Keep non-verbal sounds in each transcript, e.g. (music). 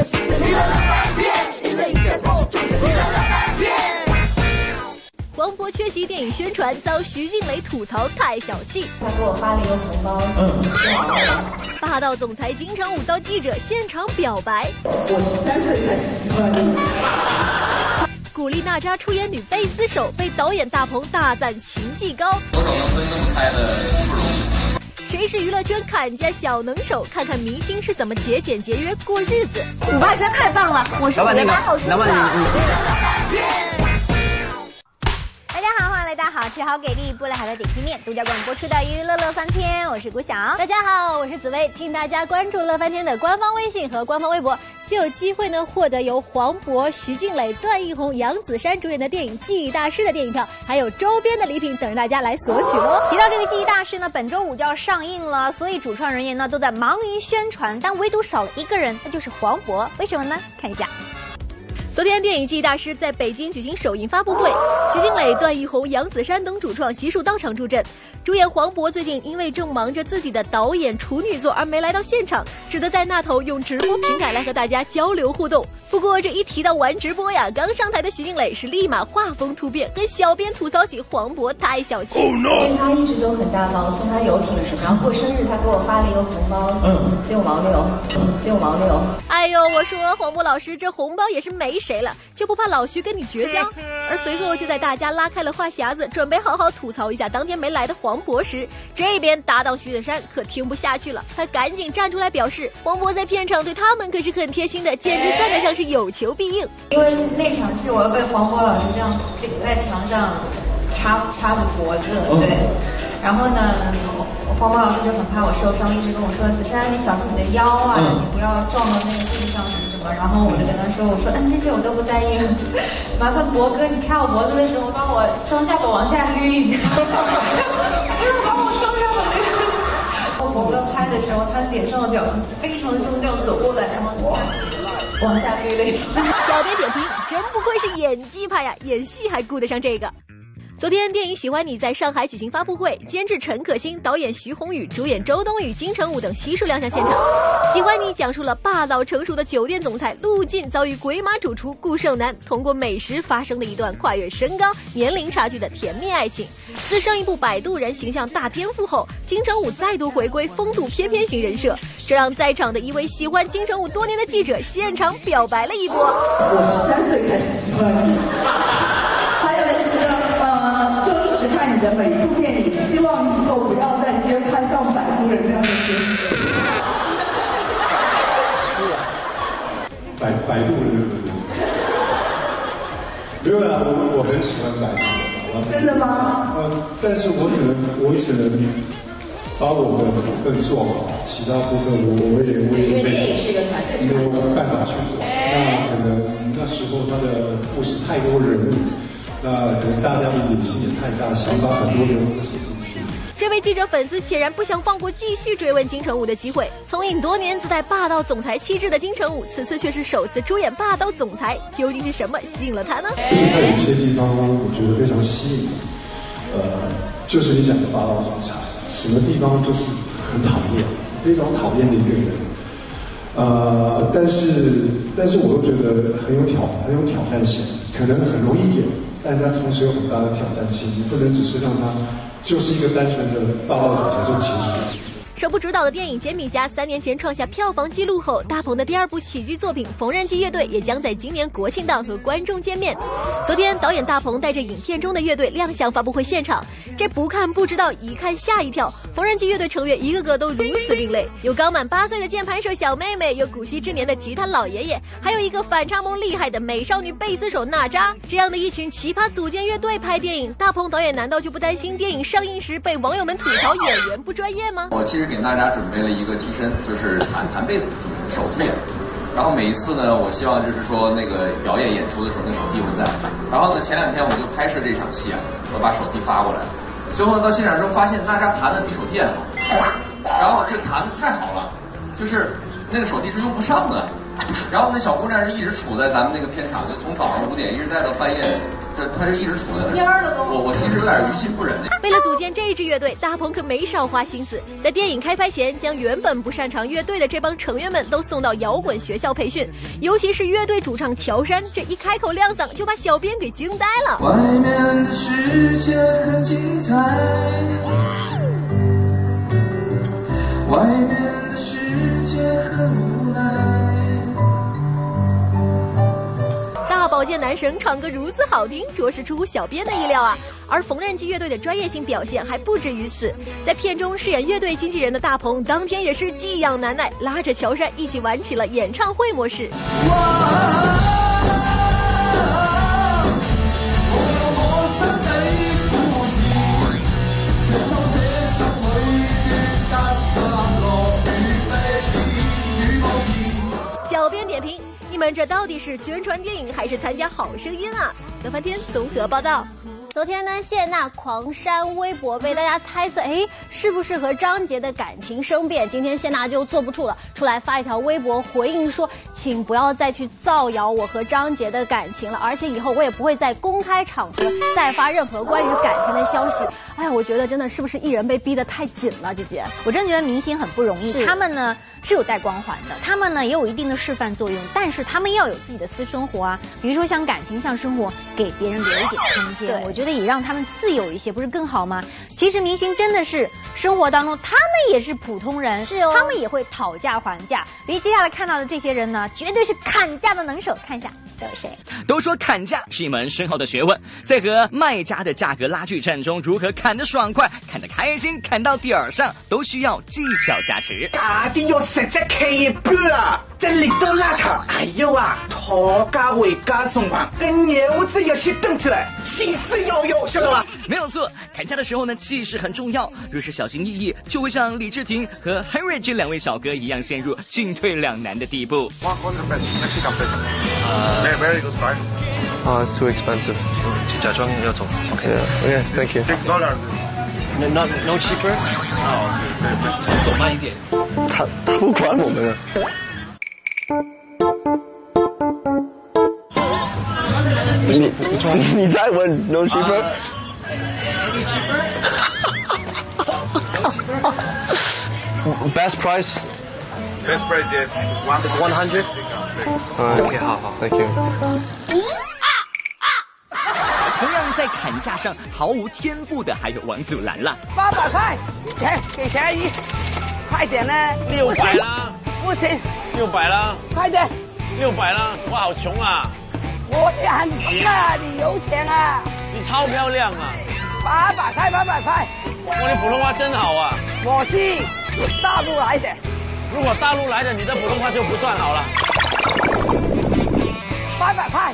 的世界里乐乐翻天，因为一切都是中的里乐乐翻天。黄渤缺席电影宣传，遭徐静蕾吐槽太小气。他给我发了一个红包，嗯，霸道总裁金城武遭记者现场表白。我十三岁开始喜欢你。古力娜扎出演女贝斯手，被导演大鹏大赞琴技高。歌手能分那么开的。谁是娱乐圈砍价小能手？看看明星是怎么节俭节约过日子。舞伴实在太棒了，我是你的八号生的。大家好，吃好给力不来海的点心面独家广播出的娱乐乐翻天，我是古晓。大家好，我是紫薇，请大家关注乐翻天的官方微信和官方微博，就有机会呢获得由黄渤、徐静蕾、段奕宏、杨子姗主演的电影《记忆大师》的电影票，还有周边的礼品等着大家来索取哦。提到这个《记忆大师》呢，本周五就要上映了，所以主创人员呢都在忙于宣传，但唯独少了一个人，那就是黄渤。为什么呢？看一下。昨天，电影《记忆大师》在北京举行首映发布会，徐静蕾、段奕宏、杨子姗等主创悉数到场助阵。主演黄渤最近因为正忙着自己的导演处女作而没来到现场，只得在那头用直播平台来和大家交流互动。不过这一提到玩直播呀，刚上台的徐静蕾是立马画风突变，跟小编吐槽起黄渤太小气。因为他一直都很大方，送他游艇什么，然后过生日他给我发了一个红包，嗯，六毛六，六毛六。哎呦，我说黄渤老师这红包也是没谁了，就不怕老徐跟你绝交？而随后就在大家拉开了话匣子，准备好好吐槽一下当天没来的黄渤时，这边搭档徐子珊可听不下去了，他赶紧站出来表示，黄渤在片场对他们可是很贴心的，简直算得上是有求必应。因为那场戏我要被黄渤老师这样顶在墙上插插着脖子，对，然后呢，黄渤老师就很怕我受伤，一直跟我说子珊你小心你的腰啊，你不要撞到那个地上什然后我就跟他说，我说嗯这些我都不在意，(laughs) 麻烦博哥你掐我脖子的时候帮我双下巴往下捋一下，(laughs) 不要把我双下巴捋。博哥拍的时候，他脸上的表情非常凶，这样走过来，然后往下捋了一下。(laughs) 小编点评：真不愧是演技派呀，演戏还顾得上这个。昨天，电影《喜欢你》在上海举行发布会，监制陈可辛、导演徐宏宇、主演周冬雨、金城武等悉数亮相现场。《喜欢你》讲述了霸道成熟的酒店总裁陆晋遭遇鬼马主厨顾胜男，通过美食发生的一段跨越身高、年龄差距的甜蜜爱情。自上一部《摆渡人》形象大颠覆后，金城武再度回归风度翩翩型人设，这让在场的一位喜欢金城武多年的记者现场表白了一波。我十三岁开始喜欢你，你的每一部电影，希望以后不要再接拍像《摆渡人》这样的角色。摆摆渡人，没有啦，我我很喜欢摆渡人。真的吗？嗯，但是我只能我只能把我的部分做好，其他部分我我也我也没没有办法去做。那可能那时候他的故事太多人物，那可能大家的野心也太大，想把很多人都写进去。这位记者粉丝显然不想放过继续追问金城武的机会。从影多年自带霸道总裁气质的金城武，此次却是首次出演霸道总裁，究竟是什么吸引了他呢？其实他有一些地方我觉得非常吸引，呃，就是你讲的霸道总裁，什么地方就是很讨厌，非常讨厌的一个人。呃，但是但是我又觉得很有挑很有挑战性，可能很容易演，但他同时有很大的挑战性，你不能只是让他就是一个单纯的霸道总裁就结束。首部主导的电影《煎饼侠》三年前创下票房纪录后，大鹏的第二部喜剧作品《缝纫机乐队》也将在今年国庆档和观众见面。昨天，导演大鹏带着影片中的乐队亮相发布会现场，这不看不知道，一看吓一跳。缝纫机乐队成员一个个都如此另类，有刚满八岁的键盘手小妹妹，有古稀之年的吉他老爷爷，还有一个反差萌厉害的美少女贝斯手娜扎。这样的一群奇葩组建乐队拍电影，大鹏导演难道就不担心电影上映时被网友们吐槽演员不专业吗？我其实给大家准备了一个替身，就是弹弹贝斯的替身，手替。然后每一次呢，我希望就是说那个表演演出的时候，那手替会在。然后呢，前两天我就拍摄这场戏啊，我把手替发过来，最后呢到现场之后发现娜扎弹的比手替还好，然后这弹的太好了，就是那个手替是用不上的。然后那小姑娘是一直杵在咱们那个片场，就从早上五点一直待到半夜这他就一直处在那儿了我我其实有点于心不忍。为了组建这支乐队，大鹏可没少花心思。在电影开拍前，将原本不擅长乐队的这帮成员们都送到摇滚学校培训。尤其是乐队主唱乔杉，这一开口亮嗓，就把小编给惊呆了。外面的世界很精彩，外面的世界很火箭男神唱歌如此好听，着实出乎小编的意料啊！而缝纫机乐队的专业性表现还不止于此，在片中饰演乐队经纪人的大鹏，当天也是技痒难耐，拉着乔杉一起玩起了演唱会模式。是宣传电影还是参加好声音啊？德翻天综合报道。昨天呢，谢娜狂删微博，被大家猜测，哎，是不是和张杰的感情生变？今天谢娜就坐不住了，出来发一条微博回应说，请不要再去造谣我和张杰的感情了，而且以后我也不会在公开场合再发任何关于感情的消息。哎，我觉得真的是不是艺人被逼得太紧了，姐姐？我真的觉得明星很不容易，他们呢是有带光环的，他们呢也有一定的示范作用，但是他们要有自己的私生活啊，比如说像感情、像生活，给别人留一点空间。对我觉得也让他们自由一些，不是更好吗？其实明星真的是生活当中，他们也是普通人，是哦他们也会讨价还价。比如接下来看到的这些人呢，绝对是砍价的能手，看一下都有谁。都说砍价是一门深厚的学问，在和卖家的价格拉锯战中，如何砍得爽快、砍得开心、砍到点儿上，都需要技巧加持。价啲要食只企一半啊，这力都邋遢。哎呦啊，拖家回家送飯，跟牛子要先动起来，气势要有，晓得嗎？没有错，砍价的时候呢，气势很重要。若是小心翼翼，就会像李治廷和 Henry 这两位小哥一样，陷入进退两难的地步。啊，假装要走，OK，OK，Thank you。Six dollars。No，no，cheaper？啊，走慢一点。他他不管我们了。你你再问，no cheaper？(laughs) Best price Best price is one one hundred. Okay, 好好，Thank you. 同样在砍价上毫无天赋的还有王祖蓝了。八百塊，錢給小阿姨，快点呢！六百啦，不行，六百啦，快点！六百啦，我好穷啊！我也很穷啊，你有钱啊！你超漂亮啊！八百块，八百块，哇，你普通话真好啊！我是大陆来的，如果大陆来的，你的普通话就不算好了。八百块。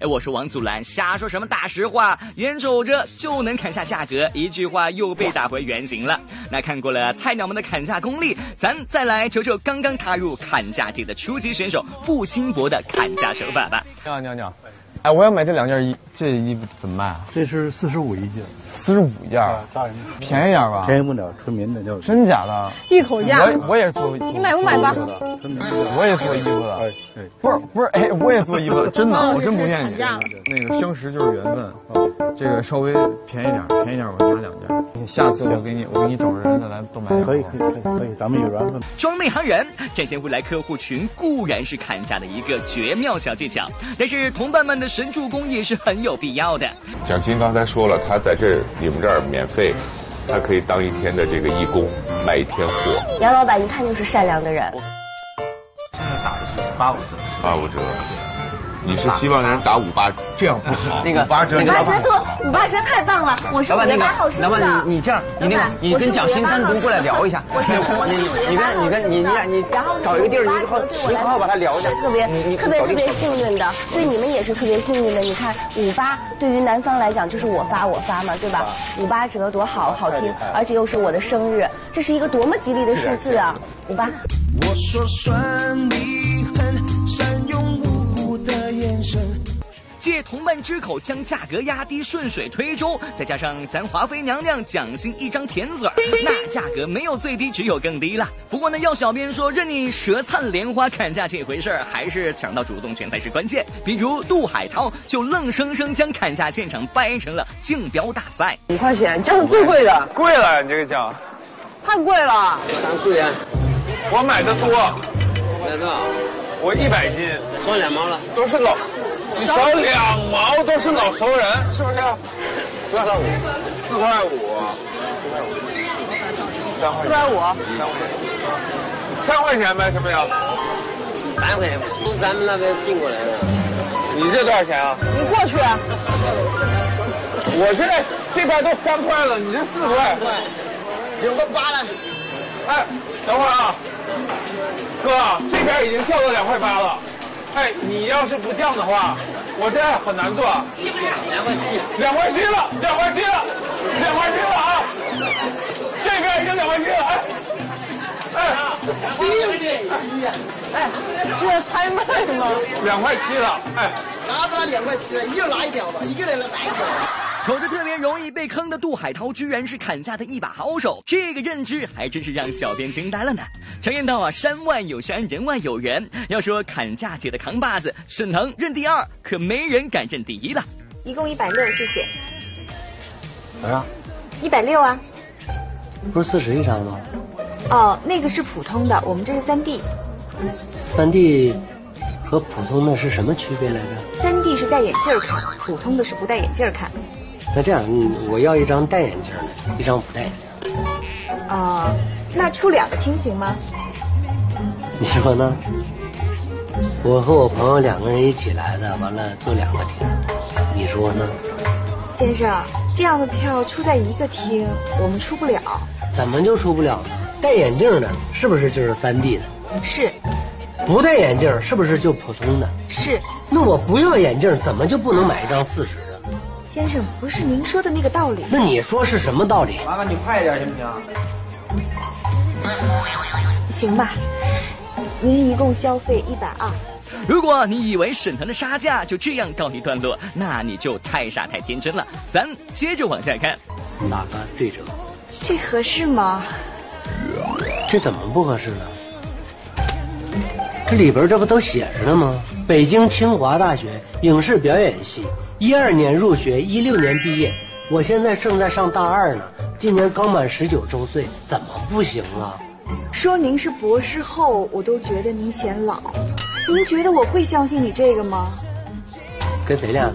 哎，我说王祖蓝瞎说什么大实话，眼瞅着就能砍下价格，一句话又被打回原形了。那看过了菜鸟们的砍价功力，咱再来瞅瞅刚刚踏入砍价界的初级选手付辛博的砍价手法吧。你好，你好，你好。哎，我要买这两件衣，这衣服怎么卖啊？这是四十五一件，四十五件，大人便宜点吧？便宜不了，村民的叫。真假的？一口价。我我也是做，你买不买吧？我也做衣服的。哎，不是不是，哎，我也做衣服的，(laughs) 真的，我真不骗你。那个相识就是缘分，这个稍微便宜点，便宜点我拿两件。下次我给你，我给你找人再来都买。可以可以可以可以，咱们有缘分。装内行人展现未来客户群固然是砍价的一个绝妙小技巧，但是同伴们的神助攻也是很有必要的。蒋欣刚才说了，他在这你们这儿免费，他可以当一天的这个义工，卖一天货。杨老板一看就是善良的人。现在打的是八五折。八五折。你是希望人打五八，(laughs) 这样不好。那个五八折，五八折多，五八折太棒了！我是五八好生的。老板，你你这样，你那个，你跟蒋欣单独过来聊一下。我是我是你跟你跟你你俩你然后找一个地儿，你好你好好把他聊一下。特别你你特别特别幸运的，对你们也是特别幸运的。你看五八对于男方来讲就是我发我发嘛，对吧？五八折多好好听，而且又是我的生日，这是一个多么吉利的数字啊！五八。我说算你狠，善用。借同伴之口将价格压低，顺水推舟，再加上咱华妃娘娘蒋欣一张甜嘴儿，(laughs) 那价格没有最低，只有更低了。不过呢，要小编说，任你舌灿莲花砍价这回事儿，还是抢到主动权才是关键。比如杜海涛就愣生生将砍价现场掰成了竞标大赛。五块钱，这是最贵的。贵了，你这个价。太贵了。当贵啊！我买的多。买多少？我一百斤。算两毛了。都是老，你少两毛都是老熟人，是不是？四块五。四块五。三块。四块五。三块。三块钱呗，行不行？三块钱，从咱们那边进过来的。你这多少钱啊？你过去。我现在这边都三块了，你这四块。有个八了。哎，等会儿啊，哥，这边已经降到两块八了。哎，你要是不降的话，我这很难做。两块七。两块七了，两块七了，两块七了啊！这边已经两块七了，哎。哎，六点一呀？哎，这拍卖吗？两块七了，哎。拿不拿两块七了，一人拿一条吧，一个人来拿一条。瞅着特别容易被坑的杜海涛，居然是砍价的一把好手，这个认知还真是让小编惊呆了呢。常言道啊，山外有山，人外有人。要说砍价界的扛把子，沈腾认第二，可没人敢认第一了。一共一百六，谢谢。多少？一百六啊。不是四十一张吗？哦，那个是普通的，我们这是三 D。三 D 和普通的是什么区别来着？三 D 是戴眼镜看，普通的是不戴眼镜看。那这样，我要一张戴眼镜的，一张不戴眼镜。啊、那出两个厅行吗？(laughs) 你说呢？我和我朋友两个人一起来的，完了坐两个厅，你说呢？先生，这样的票出在一个厅，我们出不了。怎么就出不了呢？戴眼镜的是不是就是三 D 的？是不戴眼镜是不是就普通的？是，那我不要眼镜，怎么就不能买一张四十的？先生，不是您说的那个道理。那你说是什么道理？麻烦你快一点行不行？行吧，您一共消费一百二。如果你以为沈腾的杀价就这样告一段落，那你就太傻太天真了。咱接着往下看，哪个对折？这合适吗？这怎么不合适呢？这里边这不都写着呢吗？北京清华大学影视表演系，一二年入学，一六年毕业。我现在正在上大二呢，今年刚满十九周岁，怎么不行啊？说您是博士后，我都觉得您显老。您觉得我会相信你这个吗？跟谁俩呢？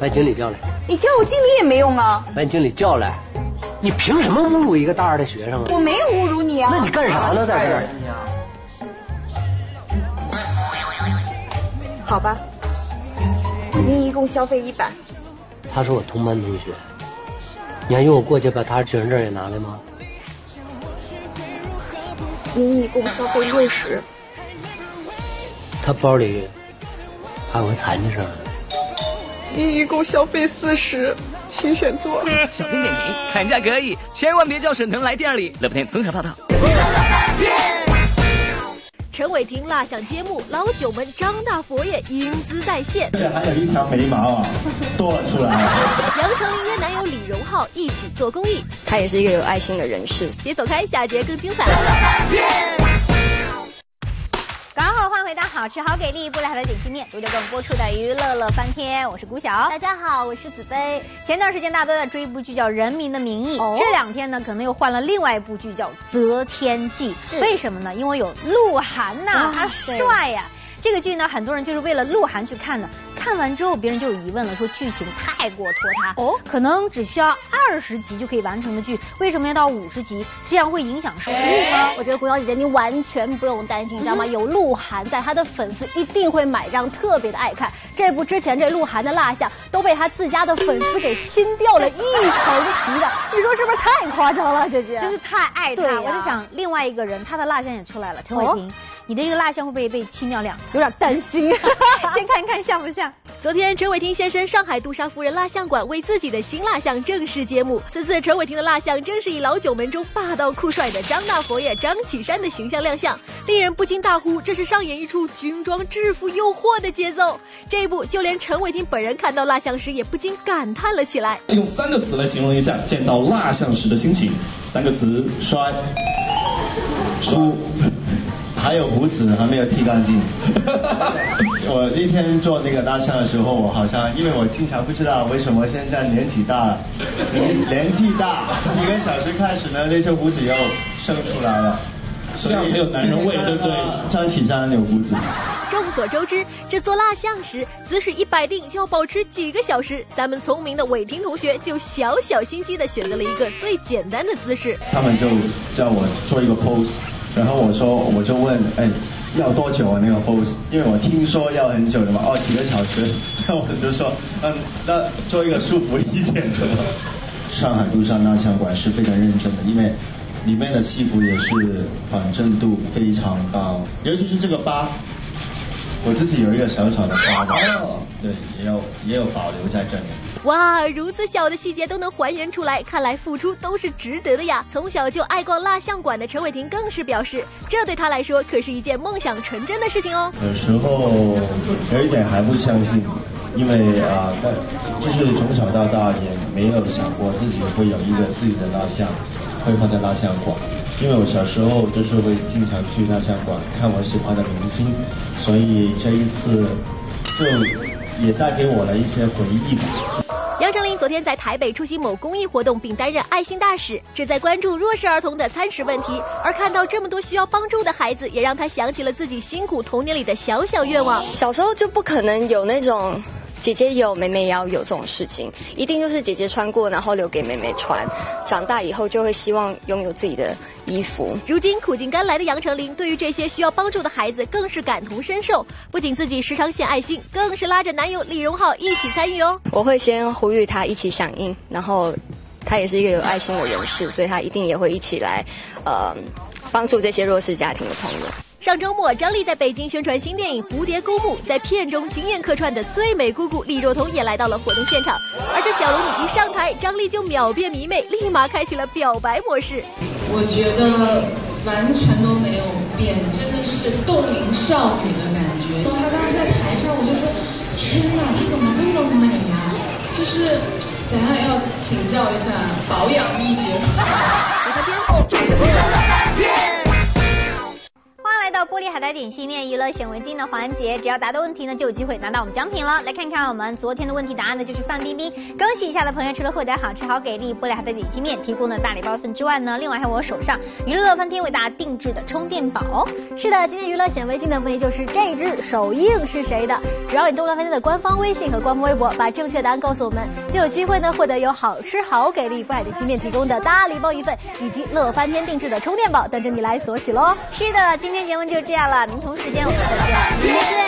把经理叫来，你叫我经理也没用啊。把你经理叫来。你凭什么侮辱一个大二的学生啊？我没有侮辱你啊。那你干啥呢，在这儿？好吧，您一共消费一百。他是我同班同学，你还用我过去把他身份证也拿来吗？您一共消费六十。他包里还有个残疾证。您一共消费四十，请选座。小编点评：砍价可以，千万别叫沈腾来店里。乐不天综合报道。陈伟霆蜡像揭幕，老九门张大佛爷英姿再现。这还有一条眉毛啊，多了出来。(laughs) 杨丞琳约男友李荣浩一起做公益，他也是一个有爱心的人士。别走开，下节更精彩。刚好换回到好吃好给力不来的点心面，独家更播出的娱乐乐翻天，我是谷晓。大家好，我是子飞。前段时间大家都在追一部剧叫《人民的名义》，哦这两天呢可能又换了另外一部剧叫《择天记》。是为什么呢？因为有鹿晗呐、哇他帅呀、这个剧呢，很多人就是为了鹿晗去看的。看完之后，别人就有疑问了，说剧情太过拖沓。哦，可能只需要二十集就可以完成的剧，为什么要到五十集？这样会影响收视率吗？我觉得胡小姐姐你完全不用担心，你知道吗？有鹿晗在，他的粉丝一定会买账，特别的爱看。这部之前这鹿晗的蜡像都被他自家的粉丝给亲掉了一层皮的，你说是不是太夸张了，姐姐？就是太爱他。我就想，另外一个人，他的蜡像也出来了，陈伟霆，哦你的这个蜡像会不会被清掉两层？有点担心。(laughs) 先看看像不像。昨天，陈伟霆现身上海杜莎夫人蜡像馆，为自己的新蜡像正式揭幕。此次陈伟霆的蜡像正是以老九门中霸道酷帅的张大佛爷张启山的形象亮相，令人不禁大呼这是上演一出军装制服诱惑的节奏。这一部就连陈伟霆本人看到蜡像时也不禁感叹了起来。用三个词来形容一下见到蜡像时的心情，三个词：帅、输。还有胡子还没有剃干净。(laughs) 我那天做那个蜡像的时候，我好像因为我经常不知道为什么现在年纪大，年年纪大，几个小时开始呢，那些胡子又生出来了。这样很有男人味，对不对？张启山有胡子。众所周知，这做蜡像时姿势一摆定就要保持几个小时。咱们聪明的伟霆同学就小小心机的选择了一个最简单的姿势。他们就叫我做一个 pose。然后我说，我就问，哎，要多久啊那个 pose？因为我听说要很久的嘛，哦，几个小时。那 (laughs) 我就说，嗯，那做一个舒服一点的。(laughs) 上海杜莎蜡像馆是非常认真的，因为里面的戏服也是反正度非常高，尤其是这个疤，我自己有一个小小的疤，对，也有也有保留在这里。哇，如此小的细节都能还原出来，看来付出都是值得的呀！从小就爱逛蜡像馆的陈伟霆更是表示，这对他来说可是一件梦想成真的事情哦。有时候有一点还不相信，因为啊，但就是从小到大也没有想过自己会有一个自己的蜡像，会放在蜡像馆。因为我小时候就是会经常去蜡像馆看我喜欢的明星，所以这一次就也带给我了一些回忆吧。杨丞琳昨天在台北出席某公益活动，并担任爱心大使，旨在关注弱势儿童的餐食问题。而看到这么多需要帮助的孩子，也让他想起了自己辛苦童年里的小小愿望。小时候就不可能有那种。姐姐有，妹妹也要有这种事情，一定就是姐姐穿过，然后留给妹妹穿。长大以后就会希望拥有自己的衣服。如今苦尽甘来的杨丞琳，对于这些需要帮助的孩子更是感同身受，不仅自己时常献爱心，更是拉着男友李荣浩一起参与哦。我会先呼吁他一起响应，然后他也是一个有爱心的人士，所以他一定也会一起来，呃，帮助这些弱势家庭的朋友。上周末，张丽在北京宣传新电影《蝴蝶公墓》，在片中惊艳客串的最美姑姑李若彤也来到了活动现场。而这小龙女一上台，张丽就秒变迷妹，立马开启了表白模式。我觉得完全都没有变，真的是冻龄少女的感觉。她刚刚在台上，我就说，天哪，你怎么那么美呀？就是等下要请教一下保养秘诀。(laughs) 来到玻璃海苔点心面娱乐显微镜的环节，只要答对问题呢，就有机会拿到我们奖品了。来看看我们昨天的问题答案呢，就是范冰冰。恭喜一下的朋友，除了获得好吃好给力玻璃海苔点心面提供的大礼包一份之外呢，另外还有我手上娱乐乐翻天为大家定制的充电宝。是的，今天娱乐显微镜的问题就是这只手印是谁的？只要你动乐翻天的官方微信和官方微博，把正确答案告诉我们，就有机会呢获得有好吃好给力玻璃海苔点心面提供的大礼包一份，以及乐翻天定制的充电宝等着你来索取喽。是的，今天节。就这样了，明同时间我们再见，明天见。